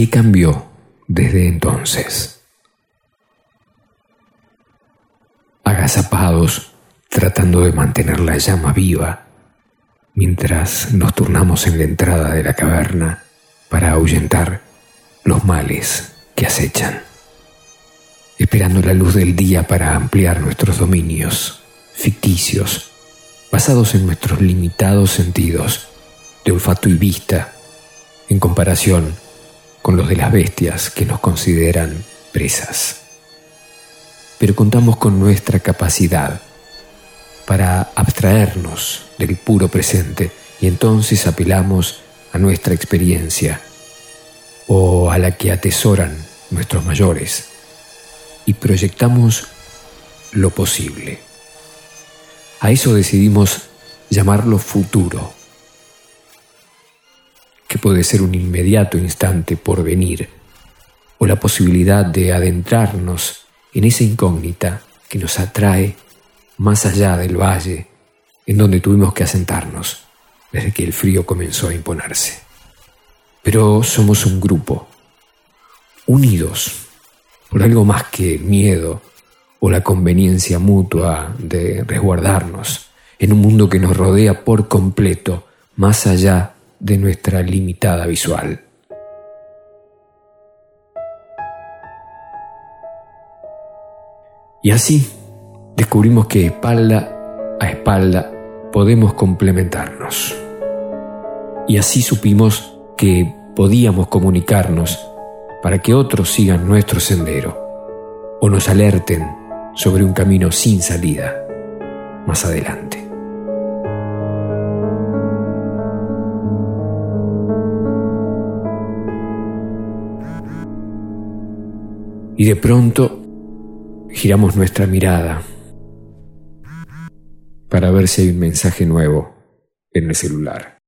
¿Qué cambió desde entonces? Agazapados, tratando de mantener la llama viva, mientras nos turnamos en la entrada de la caverna para ahuyentar los males que acechan, esperando la luz del día para ampliar nuestros dominios ficticios, basados en nuestros limitados sentidos de olfato y vista, en comparación con los de las bestias que nos consideran presas. Pero contamos con nuestra capacidad para abstraernos del puro presente y entonces apelamos a nuestra experiencia o a la que atesoran nuestros mayores y proyectamos lo posible. A eso decidimos llamarlo futuro que puede ser un inmediato instante por venir, o la posibilidad de adentrarnos en esa incógnita que nos atrae más allá del valle en donde tuvimos que asentarnos desde que el frío comenzó a imponerse. Pero somos un grupo, unidos por algo más que miedo o la conveniencia mutua de resguardarnos en un mundo que nos rodea por completo, más allá de nuestra limitada visual. Y así descubrimos que espalda a espalda podemos complementarnos. Y así supimos que podíamos comunicarnos para que otros sigan nuestro sendero o nos alerten sobre un camino sin salida más adelante. Y de pronto giramos nuestra mirada para ver si hay un mensaje nuevo en el celular.